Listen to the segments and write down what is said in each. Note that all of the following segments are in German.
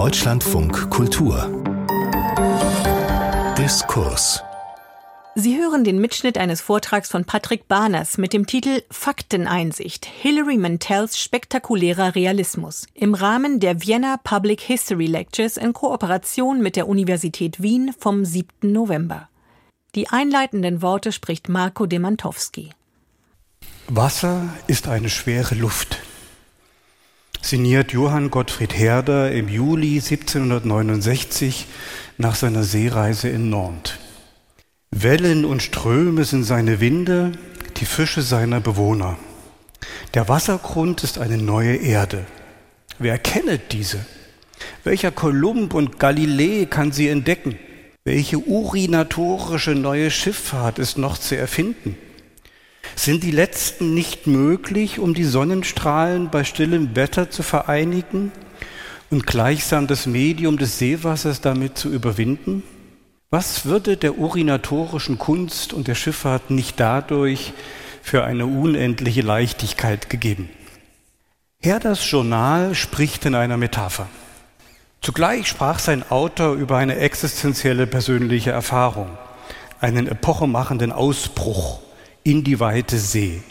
Deutschlandfunk Kultur Diskurs Sie hören den Mitschnitt eines Vortrags von Patrick Barners mit dem Titel Fakteneinsicht Hilary Mantels spektakulärer Realismus im Rahmen der Vienna Public History Lectures in Kooperation mit der Universität Wien vom 7. November. Die einleitenden Worte spricht Marco Demantowski. Wasser ist eine schwere Luft. Signiert Johann Gottfried Herder im Juli 1769 nach seiner Seereise in Nantes. Wellen und Ströme sind seine Winde, die Fische seiner Bewohner. Der Wassergrund ist eine neue Erde. Wer kennet diese? Welcher Kolumb und Galilei kann sie entdecken? Welche urinatorische neue Schifffahrt ist noch zu erfinden? Sind die letzten nicht möglich, um die Sonnenstrahlen bei stillem Wetter zu vereinigen und gleichsam das Medium des Seewassers damit zu überwinden? Was würde der urinatorischen Kunst und der Schifffahrt nicht dadurch für eine unendliche Leichtigkeit gegeben? Herders Journal spricht in einer Metapher. Zugleich sprach sein Autor über eine existenzielle persönliche Erfahrung, einen epochemachenden Ausbruch in die weite See.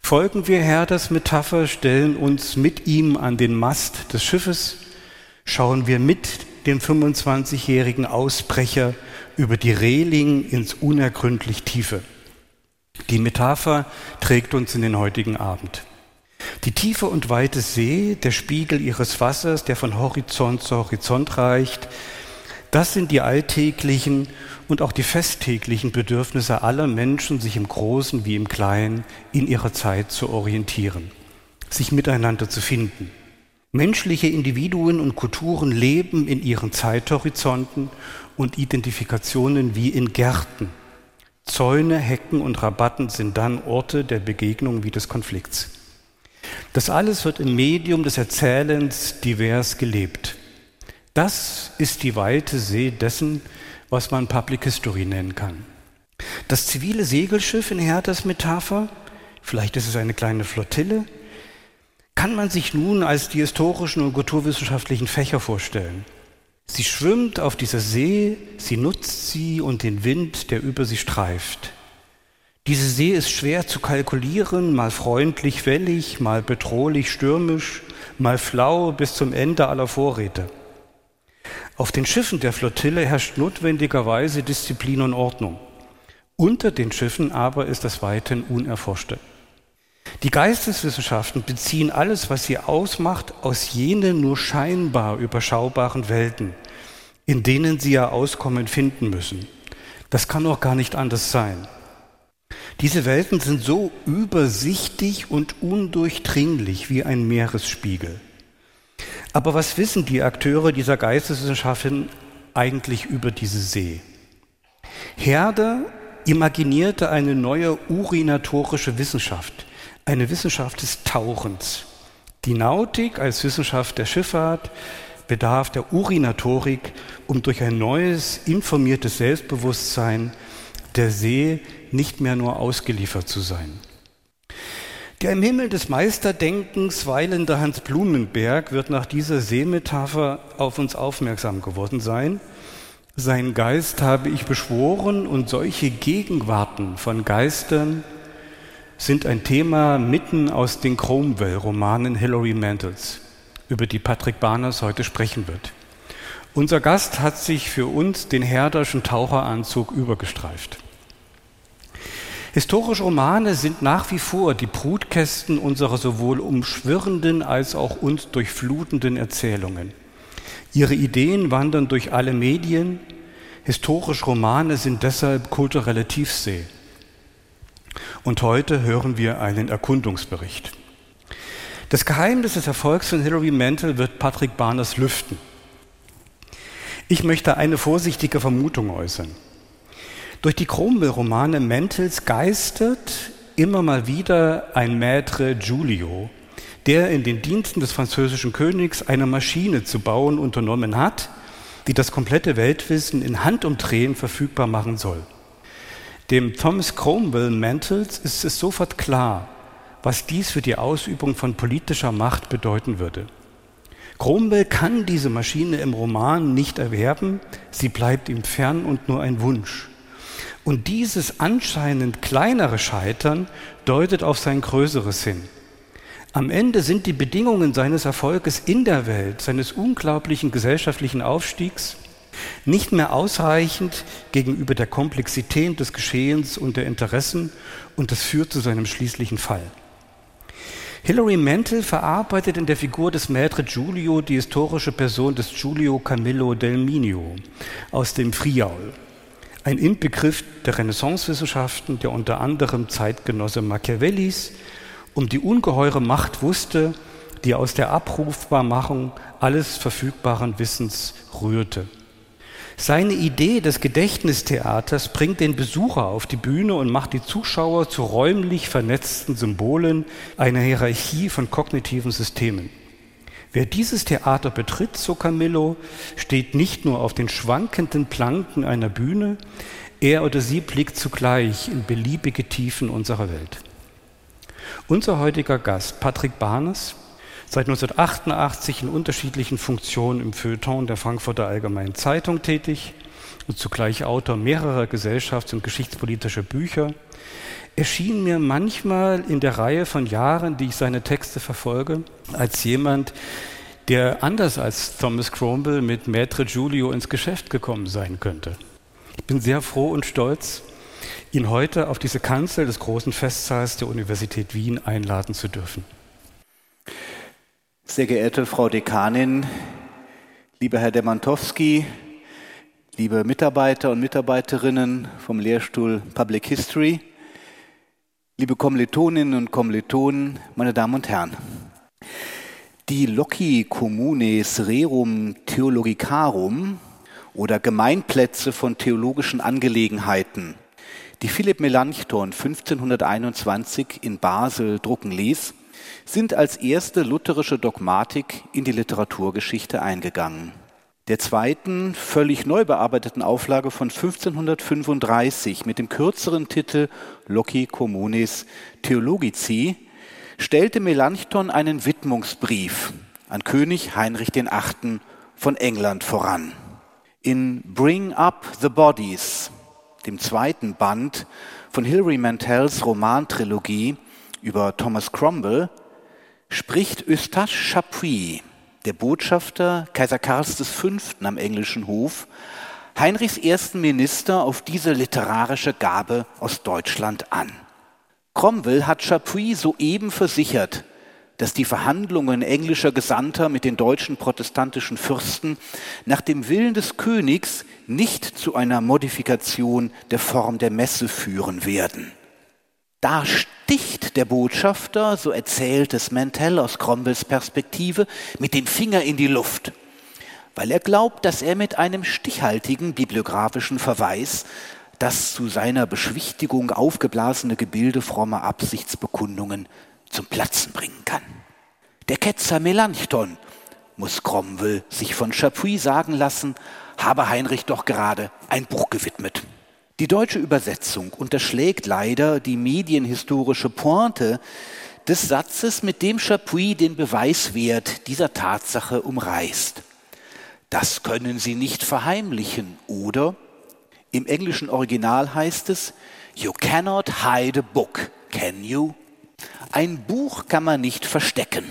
Folgen wir Herders Metapher, stellen uns mit ihm an den Mast des Schiffes, schauen wir mit dem 25-jährigen Ausbrecher über die Reling ins unergründlich Tiefe. Die Metapher trägt uns in den heutigen Abend. Die tiefe und weite See, der Spiegel ihres Wassers, der von Horizont zu Horizont reicht, das sind die alltäglichen und auch die festtäglichen Bedürfnisse aller Menschen, sich im Großen wie im Kleinen in ihrer Zeit zu orientieren, sich miteinander zu finden. Menschliche Individuen und Kulturen leben in ihren Zeithorizonten und Identifikationen wie in Gärten. Zäune, Hecken und Rabatten sind dann Orte der Begegnung wie des Konflikts. Das alles wird im Medium des Erzählens divers gelebt. Das ist die weite See dessen, was man Public History nennen kann. Das zivile Segelschiff in Herthas Metapher, vielleicht ist es eine kleine Flottille, kann man sich nun als die historischen und kulturwissenschaftlichen Fächer vorstellen. Sie schwimmt auf dieser See, sie nutzt sie und den Wind, der über sie streift. Diese See ist schwer zu kalkulieren, mal freundlich wellig, mal bedrohlich stürmisch, mal flau bis zum Ende aller Vorräte. Auf den Schiffen der Flottille herrscht notwendigerweise Disziplin und Ordnung. Unter den Schiffen aber ist das Weiten Unerforschte. Die Geisteswissenschaften beziehen alles, was sie ausmacht, aus jenen nur scheinbar überschaubaren Welten, in denen sie ja Auskommen finden müssen. Das kann auch gar nicht anders sein. Diese Welten sind so übersichtig und undurchdringlich wie ein Meeresspiegel. Aber was wissen die Akteure dieser Geisteswissenschaften eigentlich über diese See? Herder imaginierte eine neue urinatorische Wissenschaft, eine Wissenschaft des Tauchens. Die Nautik als Wissenschaft der Schifffahrt bedarf der Urinatorik, um durch ein neues, informiertes Selbstbewusstsein der See nicht mehr nur ausgeliefert zu sein. Der im Himmel des Meisterdenkens weilende Hans Blumenberg wird nach dieser Seemetapher auf uns aufmerksam geworden sein. Sein Geist habe ich beschworen und solche Gegenwarten von Geistern sind ein Thema mitten aus den Cromwell-Romanen Hilary Mantels, über die Patrick Barners heute sprechen wird. Unser Gast hat sich für uns den herderschen Taucheranzug übergestreift. Historische Romane sind nach wie vor die Brutkästen unserer sowohl umschwirrenden als auch uns durchflutenden Erzählungen. Ihre Ideen wandern durch alle Medien. Historische Romane sind deshalb kulturelle Tiefsee. Und heute hören wir einen Erkundungsbericht. Das Geheimnis des Erfolgs von Hilary Mantel wird Patrick Barners lüften. Ich möchte eine vorsichtige Vermutung äußern. Durch die Cromwell-Romane Mantels geistert immer mal wieder ein Maître Giulio, der in den Diensten des französischen Königs eine Maschine zu bauen unternommen hat, die das komplette Weltwissen in Handumdrehen verfügbar machen soll. Dem Thomas Cromwell Mantles ist es sofort klar, was dies für die Ausübung von politischer Macht bedeuten würde. Krumbel kann diese Maschine im Roman nicht erwerben, sie bleibt ihm fern und nur ein Wunsch. Und dieses anscheinend kleinere Scheitern deutet auf sein größeres hin. Am Ende sind die Bedingungen seines Erfolges in der Welt, seines unglaublichen gesellschaftlichen Aufstiegs, nicht mehr ausreichend gegenüber der Komplexität des Geschehens und der Interessen und das führt zu seinem schließlichen Fall. Hilary Mantel verarbeitet in der Figur des Maître Giulio die historische Person des Giulio Camillo del Minio aus dem Friaul, ein Inbegriff der Renaissancewissenschaften, der unter anderem Zeitgenosse Machiavellis um die ungeheure Macht wusste, die aus der Abrufbarmachung alles verfügbaren Wissens rührte. Seine Idee des Gedächtnistheaters bringt den Besucher auf die Bühne und macht die Zuschauer zu räumlich vernetzten Symbolen einer Hierarchie von kognitiven Systemen. Wer dieses Theater betritt, so Camillo, steht nicht nur auf den schwankenden Planken einer Bühne, er oder sie blickt zugleich in beliebige Tiefen unserer Welt. Unser heutiger Gast, Patrick Barnes, seit 1988 in unterschiedlichen Funktionen im Feuilleton der Frankfurter Allgemeinen Zeitung tätig und zugleich Autor mehrerer gesellschafts- und geschichtspolitischer Bücher, erschien mir manchmal in der Reihe von Jahren, die ich seine Texte verfolge, als jemand, der anders als Thomas Cromwell mit Maître Giulio ins Geschäft gekommen sein könnte. Ich bin sehr froh und stolz, ihn heute auf diese Kanzel des großen Festsaals der Universität Wien einladen zu dürfen. Sehr geehrte Frau Dekanin, lieber Herr Demantowski, liebe Mitarbeiter und Mitarbeiterinnen vom Lehrstuhl Public History, liebe Kommilitoninnen und Kommilitonen, meine Damen und Herren. Die Loci Communes Rerum Theologicarum oder Gemeinplätze von theologischen Angelegenheiten, die Philipp Melanchthon 1521 in Basel drucken ließ, sind als erste lutherische Dogmatik in die Literaturgeschichte eingegangen. Der zweiten, völlig neu bearbeiteten Auflage von 1535 mit dem kürzeren Titel Loci Communis Theologici stellte Melanchthon einen Widmungsbrief an König Heinrich VIII. von England voran. In Bring Up the Bodies, dem zweiten Band von Hilary Mantels Romantrilogie über Thomas Cromwell, spricht Eustache Chapuis, der Botschafter Kaiser Karls V. am englischen Hof, Heinrichs ersten Minister auf diese literarische Gabe aus Deutschland an. Cromwell hat Chapuis soeben versichert, dass die Verhandlungen englischer Gesandter mit den deutschen protestantischen Fürsten nach dem Willen des Königs nicht zu einer Modifikation der Form der Messe führen werden. Da sticht der Botschafter, so erzählt es Mantell aus Cromwells Perspektive, mit dem Finger in die Luft, weil er glaubt, dass er mit einem stichhaltigen bibliografischen Verweis das zu seiner Beschwichtigung aufgeblasene Gebilde frommer Absichtsbekundungen zum Platzen bringen kann. Der Ketzer Melanchthon, muss Cromwell sich von Chapuis sagen lassen, habe Heinrich doch gerade ein Buch gewidmet. Die deutsche Übersetzung unterschlägt leider die medienhistorische Pointe des Satzes, mit dem Chapuis den Beweiswert dieser Tatsache umreißt. Das können Sie nicht verheimlichen, oder? Im englischen Original heißt es, You cannot hide a book, can you? Ein Buch kann man nicht verstecken.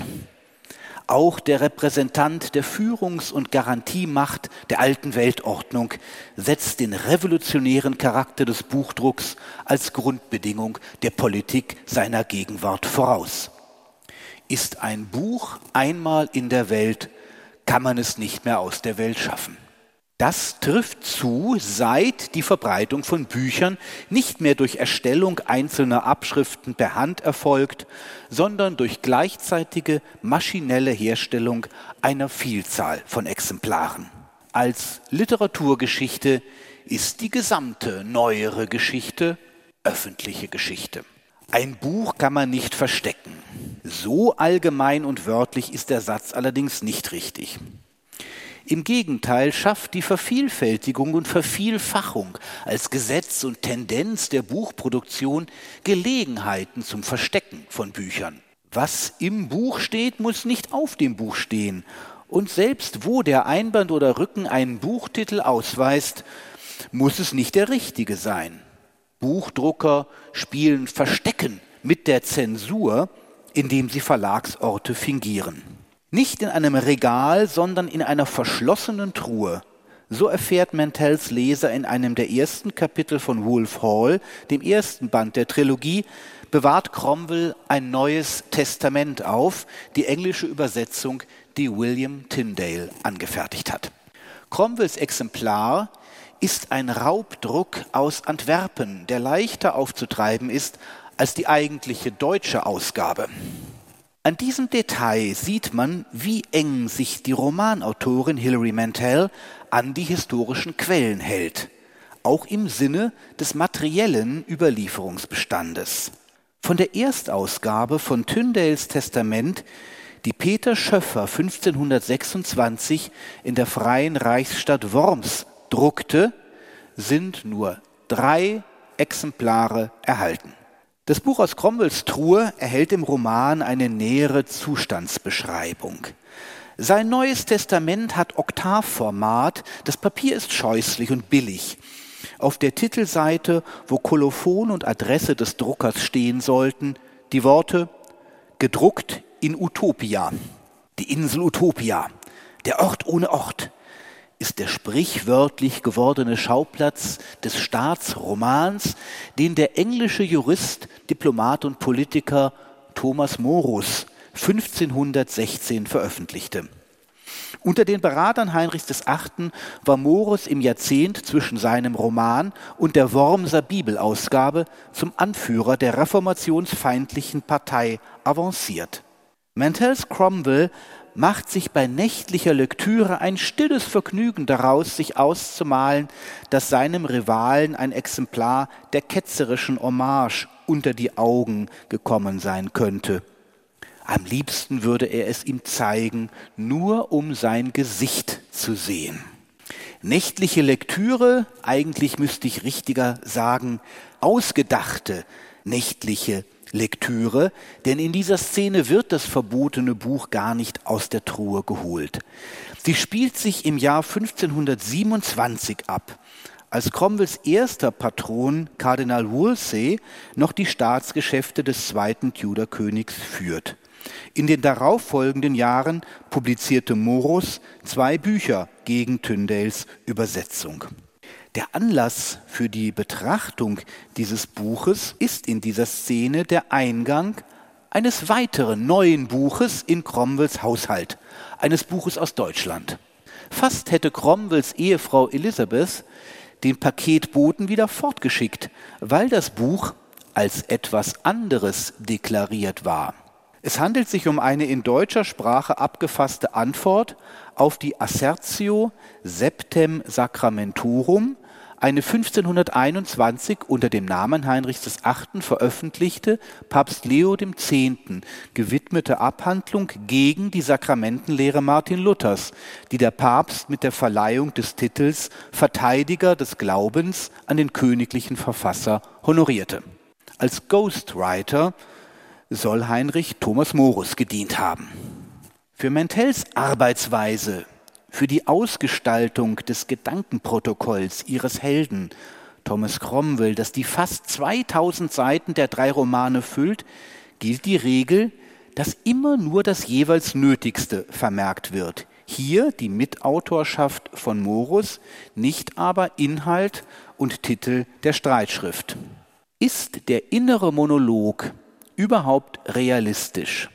Auch der Repräsentant der Führungs- und Garantiemacht der alten Weltordnung setzt den revolutionären Charakter des Buchdrucks als Grundbedingung der Politik seiner Gegenwart voraus. Ist ein Buch einmal in der Welt, kann man es nicht mehr aus der Welt schaffen. Das trifft zu, seit die Verbreitung von Büchern nicht mehr durch Erstellung einzelner Abschriften per Hand erfolgt, sondern durch gleichzeitige maschinelle Herstellung einer Vielzahl von Exemplaren. Als Literaturgeschichte ist die gesamte neuere Geschichte öffentliche Geschichte. Ein Buch kann man nicht verstecken. So allgemein und wörtlich ist der Satz allerdings nicht richtig. Im Gegenteil schafft die Vervielfältigung und Vervielfachung als Gesetz und Tendenz der Buchproduktion Gelegenheiten zum Verstecken von Büchern. Was im Buch steht, muss nicht auf dem Buch stehen. Und selbst wo der Einband oder Rücken einen Buchtitel ausweist, muss es nicht der richtige sein. Buchdrucker spielen Verstecken mit der Zensur, indem sie Verlagsorte fingieren. Nicht in einem Regal, sondern in einer verschlossenen Truhe. So erfährt Mantels Leser in einem der ersten Kapitel von Wolf Hall, dem ersten Band der Trilogie, bewahrt Cromwell ein neues Testament auf, die englische Übersetzung, die William Tyndale angefertigt hat. Cromwells Exemplar ist ein Raubdruck aus Antwerpen, der leichter aufzutreiben ist als die eigentliche deutsche Ausgabe. An diesem Detail sieht man, wie eng sich die Romanautorin Hilary Mantel an die historischen Quellen hält, auch im Sinne des materiellen Überlieferungsbestandes. Von der Erstausgabe von Tyndales Testament, die Peter Schöffer 1526 in der Freien Reichsstadt Worms druckte, sind nur drei Exemplare erhalten. Das Buch aus Cromwells Truhe erhält im Roman eine nähere Zustandsbeschreibung. Sein neues Testament hat Oktavformat, das Papier ist scheußlich und billig. Auf der Titelseite, wo Kolophon und Adresse des Druckers stehen sollten, die Worte gedruckt in Utopia, die Insel Utopia, der Ort ohne Ort, ist der sprichwörtlich gewordene Schauplatz des Staatsromans, den der englische Jurist, Diplomat und Politiker Thomas Morus 1516 veröffentlichte. Unter den Beratern Heinrichs VIII. war Morus im Jahrzehnt zwischen seinem Roman und der Wormser Bibelausgabe zum Anführer der reformationsfeindlichen Partei avanciert. Mantels Cromwell macht sich bei nächtlicher Lektüre ein stilles Vergnügen daraus, sich auszumalen, dass seinem Rivalen ein Exemplar der ketzerischen Hommage unter die Augen gekommen sein könnte. Am liebsten würde er es ihm zeigen, nur um sein Gesicht zu sehen. Nächtliche Lektüre, eigentlich müsste ich richtiger sagen, ausgedachte nächtliche Lektüre, denn in dieser Szene wird das verbotene Buch gar nicht aus der Truhe geholt. Sie spielt sich im Jahr 1527 ab, als Cromwells erster Patron, Kardinal Wolsey, noch die Staatsgeschäfte des zweiten Tudorkönigs führt. In den darauffolgenden Jahren publizierte Morus zwei Bücher gegen Tyndales Übersetzung. Der Anlass für die Betrachtung dieses Buches ist in dieser Szene der Eingang eines weiteren neuen Buches in Cromwells Haushalt, eines Buches aus Deutschland. Fast hätte Cromwells Ehefrau Elisabeth den Paketboten wieder fortgeschickt, weil das Buch als etwas anderes deklariert war. Es handelt sich um eine in deutscher Sprache abgefasste Antwort auf die Assertio Septem Sacramentorum eine 1521 unter dem Namen Heinrichs VIII. veröffentlichte, Papst Leo X. gewidmete Abhandlung gegen die Sakramentenlehre Martin Luthers, die der Papst mit der Verleihung des Titels Verteidiger des Glaubens an den königlichen Verfasser honorierte. Als Ghostwriter soll Heinrich Thomas Morus gedient haben. Für Mentels Arbeitsweise für die Ausgestaltung des Gedankenprotokolls ihres Helden Thomas Cromwell, das die fast 2000 Seiten der drei Romane füllt, gilt die Regel, dass immer nur das jeweils Nötigste vermerkt wird. Hier die Mitautorschaft von Morus, nicht aber Inhalt und Titel der Streitschrift. Ist der innere Monolog überhaupt realistisch?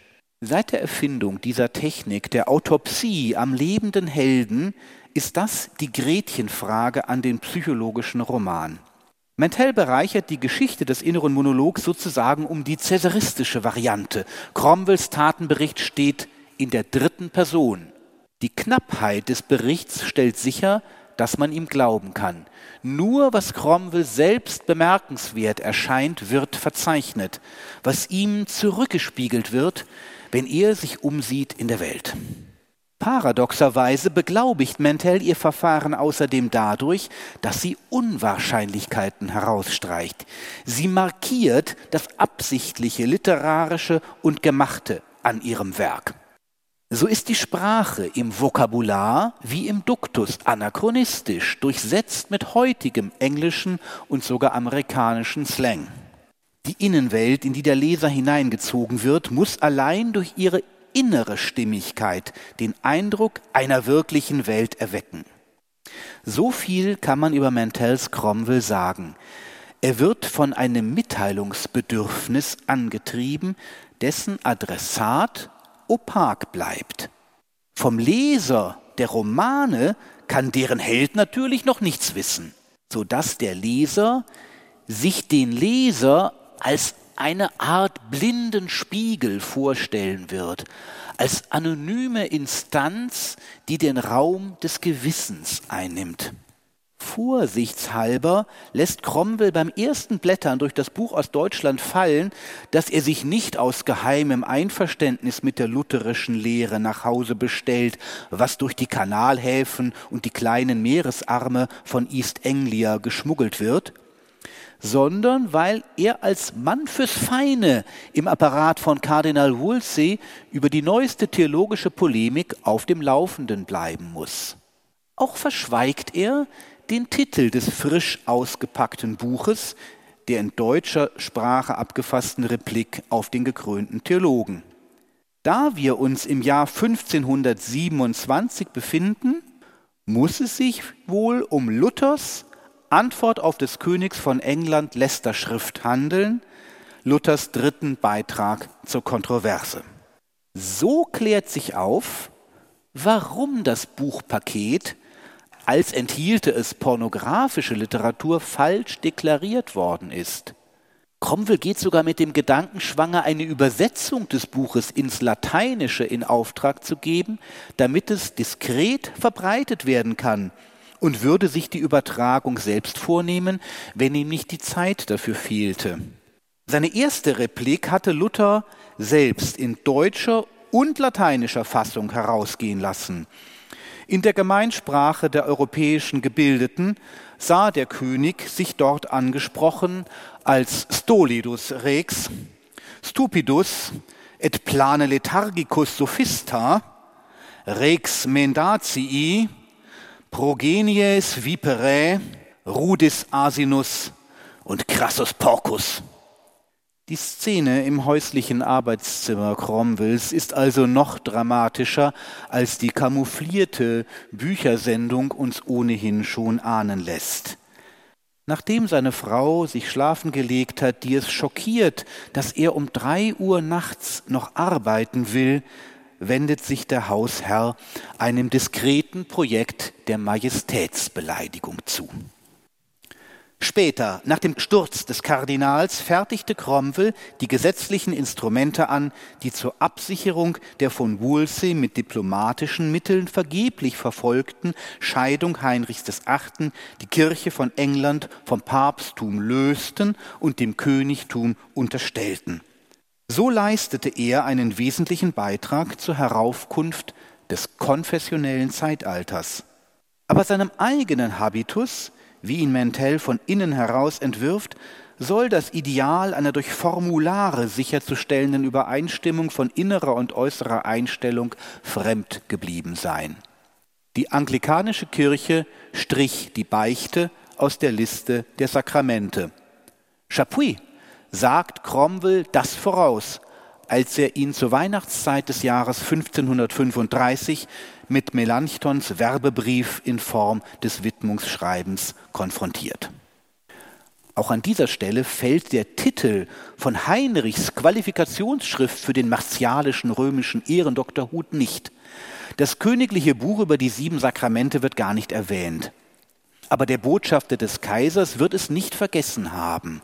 Seit der Erfindung dieser Technik der Autopsie am lebenden Helden ist das die Gretchenfrage an den psychologischen Roman. Mentel bereichert die Geschichte des inneren Monologs sozusagen um die cäsaristische Variante. Cromwells Tatenbericht steht in der dritten Person. Die Knappheit des Berichts stellt sicher, dass man ihm glauben kann. Nur was Cromwell selbst bemerkenswert erscheint, wird verzeichnet. Was ihm zurückgespiegelt wird, wenn er sich umsieht in der Welt. Paradoxerweise beglaubigt Mentel ihr Verfahren außerdem dadurch, dass sie Unwahrscheinlichkeiten herausstreicht. Sie markiert das absichtliche, literarische und gemachte an ihrem Werk. So ist die Sprache im Vokabular wie im Duktus anachronistisch, durchsetzt mit heutigem englischen und sogar amerikanischen Slang. Die Innenwelt, in die der Leser hineingezogen wird, muss allein durch ihre innere Stimmigkeit den Eindruck einer wirklichen Welt erwecken. So viel kann man über Mantels Cromwell sagen. Er wird von einem Mitteilungsbedürfnis angetrieben, dessen Adressat opak bleibt. Vom Leser der Romane kann deren Held natürlich noch nichts wissen, so dass der Leser sich den Leser als eine Art blinden Spiegel vorstellen wird, als anonyme Instanz, die den Raum des Gewissens einnimmt. Vorsichtshalber lässt Cromwell beim ersten Blättern durch das Buch aus Deutschland fallen, dass er sich nicht aus geheimem Einverständnis mit der lutherischen Lehre nach Hause bestellt, was durch die Kanalhäfen und die kleinen Meeresarme von East Anglia geschmuggelt wird, sondern weil er als Mann fürs Feine im Apparat von Kardinal Wolsey über die neueste theologische Polemik auf dem Laufenden bleiben muss. Auch verschweigt er den Titel des frisch ausgepackten Buches, der in deutscher Sprache abgefassten Replik auf den gekrönten Theologen. Da wir uns im Jahr 1527 befinden, muss es sich wohl um Luthers Antwort auf des Königs von England Lästerschrift handeln, Luthers dritten Beitrag zur Kontroverse. So klärt sich auf, warum das Buchpaket, als enthielte es pornografische Literatur, falsch deklariert worden ist. Cromwell geht sogar mit dem Gedanken schwanger, eine Übersetzung des Buches ins Lateinische in Auftrag zu geben, damit es diskret verbreitet werden kann und würde sich die Übertragung selbst vornehmen, wenn ihm nicht die Zeit dafür fehlte. Seine erste Replik hatte Luther selbst in deutscher und lateinischer Fassung herausgehen lassen. In der Gemeinsprache der europäischen Gebildeten sah der König sich dort angesprochen als Stolidus Rex, Stupidus et plane lethargicus sophista, Rex mendatii, Progenies viperae, Rudis asinus und Crassus porcus. Die Szene im häuslichen Arbeitszimmer Cromwells ist also noch dramatischer, als die kamouflierte Büchersendung uns ohnehin schon ahnen lässt. Nachdem seine Frau sich schlafen gelegt hat, die es schockiert, dass er um drei Uhr nachts noch arbeiten will, wendet sich der Hausherr einem diskreten Projekt der Majestätsbeleidigung zu. Später, nach dem Sturz des Kardinals, fertigte Cromwell die gesetzlichen Instrumente an, die zur Absicherung der von Wolsey mit diplomatischen Mitteln vergeblich verfolgten Scheidung Heinrichs VIII. die Kirche von England vom Papsttum lösten und dem Königtum unterstellten. So leistete er einen wesentlichen Beitrag zur Heraufkunft des konfessionellen Zeitalters. Aber seinem eigenen Habitus, wie ihn Mentel von innen heraus entwirft, soll das Ideal einer durch Formulare sicherzustellenden Übereinstimmung von innerer und äußerer Einstellung fremd geblieben sein. Die anglikanische Kirche strich die Beichte aus der Liste der Sakramente. Chapuis sagt Cromwell das voraus, als er ihn zur Weihnachtszeit des Jahres 1535 mit Melanchthons Werbebrief in Form des Widmungsschreibens konfrontiert. Auch an dieser Stelle fällt der Titel von Heinrichs Qualifikationsschrift für den martialischen römischen Ehrendoktorhut nicht. Das königliche Buch über die sieben Sakramente wird gar nicht erwähnt. Aber der Botschafter des Kaisers wird es nicht vergessen haben.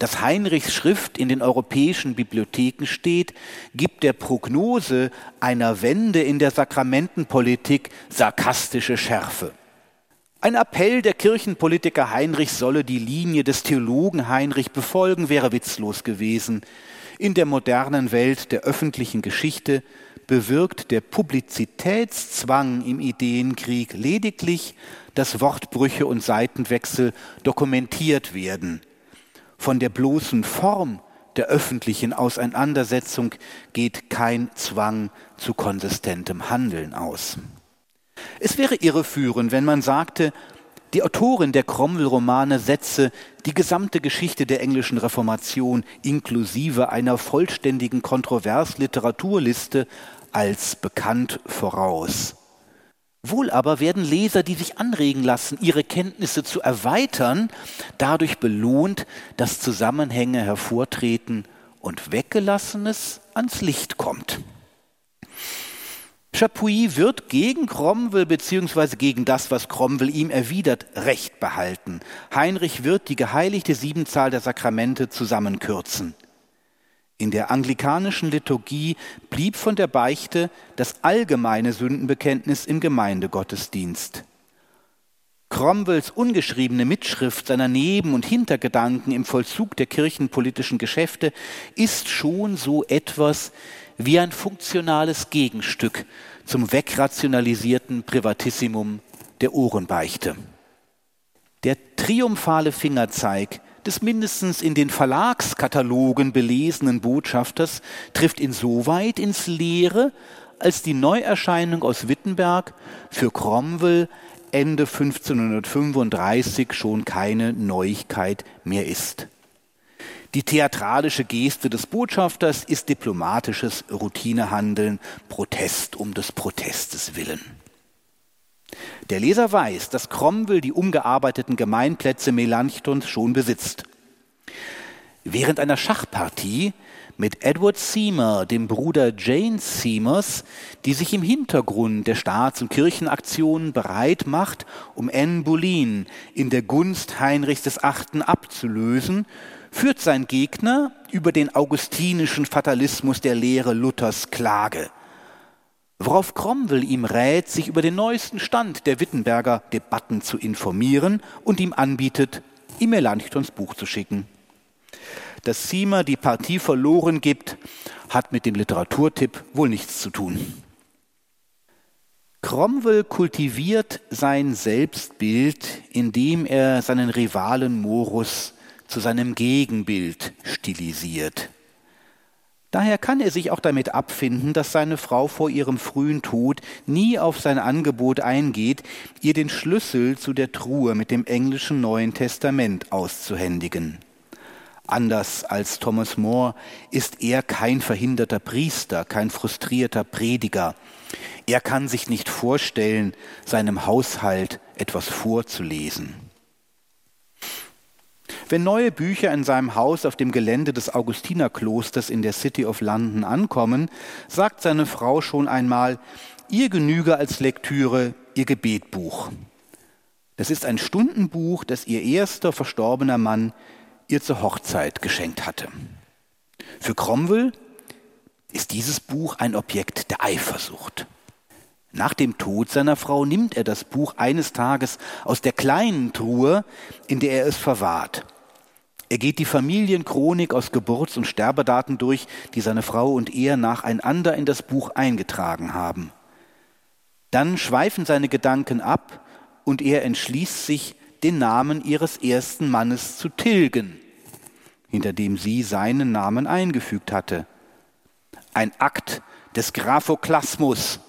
Dass Heinrichs Schrift in den europäischen Bibliotheken steht, gibt der Prognose einer Wende in der Sakramentenpolitik sarkastische Schärfe. Ein Appell der Kirchenpolitiker Heinrich solle die Linie des Theologen Heinrich befolgen, wäre witzlos gewesen. In der modernen Welt der öffentlichen Geschichte bewirkt der Publizitätszwang im Ideenkrieg lediglich, dass Wortbrüche und Seitenwechsel dokumentiert werden. Von der bloßen Form der öffentlichen Auseinandersetzung geht kein Zwang zu konsistentem Handeln aus. Es wäre irreführend, wenn man sagte, die Autorin der Cromwell-Romane setze die gesamte Geschichte der englischen Reformation inklusive einer vollständigen Kontroversliteraturliste als bekannt voraus. Wohl aber werden Leser, die sich anregen lassen, ihre Kenntnisse zu erweitern, dadurch belohnt, dass Zusammenhänge hervortreten und Weggelassenes ans Licht kommt. Chapuis wird gegen Cromwell bzw. gegen das, was Cromwell ihm erwidert, Recht behalten. Heinrich wird die geheiligte Siebenzahl der Sakramente zusammenkürzen. In der anglikanischen Liturgie blieb von der Beichte das allgemeine Sündenbekenntnis im Gemeindegottesdienst. Cromwells ungeschriebene Mitschrift seiner Neben- und Hintergedanken im Vollzug der kirchenpolitischen Geschäfte ist schon so etwas wie ein funktionales Gegenstück zum wegrationalisierten Privatissimum der Ohrenbeichte. Der triumphale Fingerzeig des mindestens in den Verlagskatalogen belesenen Botschafters trifft insoweit ins Leere, als die Neuerscheinung aus Wittenberg für Cromwell Ende 1535 schon keine Neuigkeit mehr ist. Die theatralische Geste des Botschafters ist diplomatisches Routinehandeln, Protest um des Protestes willen. Der Leser weiß, dass Cromwell die umgearbeiteten Gemeinplätze Melanchthons schon besitzt. Während einer Schachpartie mit Edward Seymour, dem Bruder Jane Seymours, die sich im Hintergrund der Staats- und Kirchenaktionen bereit macht, um Anne Boleyn in der Gunst Heinrichs VIII. abzulösen, führt sein Gegner über den augustinischen Fatalismus der Lehre Luthers Klage worauf Cromwell ihm rät, sich über den neuesten Stand der Wittenberger Debatten zu informieren und ihm anbietet, ihm Melanchthons Buch zu schicken. Dass Siemer die Partie verloren gibt, hat mit dem Literaturtipp wohl nichts zu tun. Cromwell kultiviert sein Selbstbild, indem er seinen Rivalen Morus zu seinem Gegenbild stilisiert. Daher kann er sich auch damit abfinden, dass seine Frau vor ihrem frühen Tod nie auf sein Angebot eingeht, ihr den Schlüssel zu der Truhe mit dem englischen Neuen Testament auszuhändigen. Anders als Thomas More ist er kein verhinderter Priester, kein frustrierter Prediger. Er kann sich nicht vorstellen, seinem Haushalt etwas vorzulesen. Wenn neue Bücher in seinem Haus auf dem Gelände des Augustinerklosters in der City of London ankommen, sagt seine Frau schon einmal, ihr genüge als Lektüre ihr Gebetbuch. Das ist ein Stundenbuch, das ihr erster verstorbener Mann ihr zur Hochzeit geschenkt hatte. Für Cromwell ist dieses Buch ein Objekt der Eifersucht. Nach dem Tod seiner Frau nimmt er das Buch eines Tages aus der kleinen Truhe, in der er es verwahrt. Er geht die Familienchronik aus Geburts- und Sterbedaten durch, die seine Frau und er nacheinander in das Buch eingetragen haben. Dann schweifen seine Gedanken ab und er entschließt sich, den Namen ihres ersten Mannes zu tilgen, hinter dem sie seinen Namen eingefügt hatte. Ein Akt des Graphoklasmus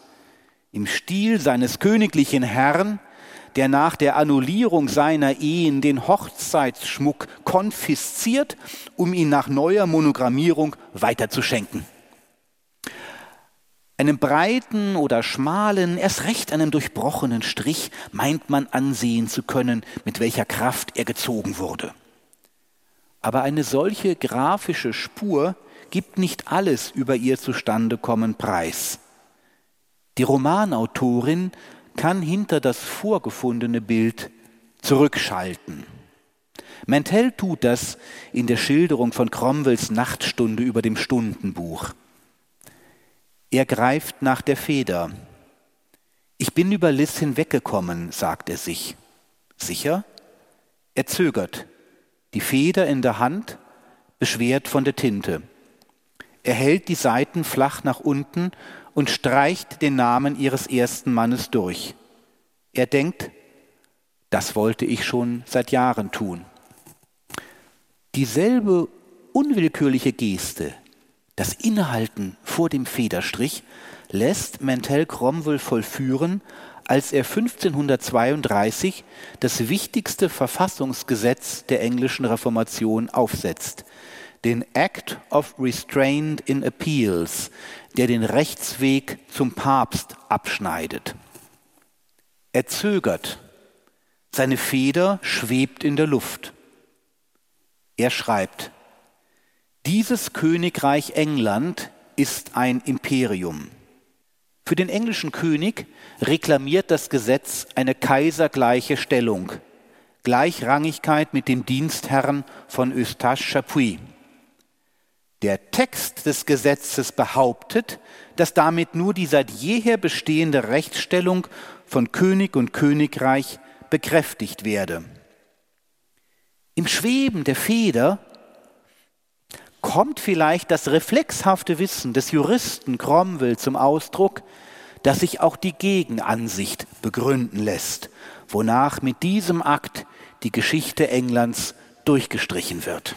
im Stil seines königlichen Herrn, der nach der Annullierung seiner Ehen den Hochzeitsschmuck konfisziert, um ihn nach neuer Monogrammierung weiterzuschenken. Einem breiten oder schmalen, erst recht einem durchbrochenen Strich meint man ansehen zu können, mit welcher Kraft er gezogen wurde. Aber eine solche grafische Spur gibt nicht alles über ihr Zustandekommen preis. Die Romanautorin kann hinter das vorgefundene Bild zurückschalten. Mantell tut das in der Schilderung von Cromwells Nachtstunde über dem Stundenbuch. Er greift nach der Feder. Ich bin über Liz hinweggekommen, sagt er sich. Sicher? Er zögert, die Feder in der Hand, beschwert von der Tinte. Er hält die Seiten flach nach unten und streicht den Namen ihres ersten Mannes durch. Er denkt, das wollte ich schon seit Jahren tun. Dieselbe unwillkürliche Geste, das Innehalten vor dem Federstrich, lässt Mentel Cromwell vollführen, als er 1532 das wichtigste Verfassungsgesetz der englischen Reformation aufsetzt, den Act of Restraint in Appeals, der den Rechtsweg zum Papst abschneidet. Er zögert, seine Feder schwebt in der Luft. Er schreibt, dieses Königreich England ist ein Imperium. Für den englischen König reklamiert das Gesetz eine kaisergleiche Stellung, Gleichrangigkeit mit dem Dienstherrn von Eustache-Chapuis. Der Text des Gesetzes behauptet, dass damit nur die seit jeher bestehende Rechtsstellung von König und Königreich bekräftigt werde. Im Schweben der Feder kommt vielleicht das reflexhafte Wissen des Juristen Cromwell zum Ausdruck, dass sich auch die Gegenansicht begründen lässt, wonach mit diesem Akt die Geschichte Englands durchgestrichen wird.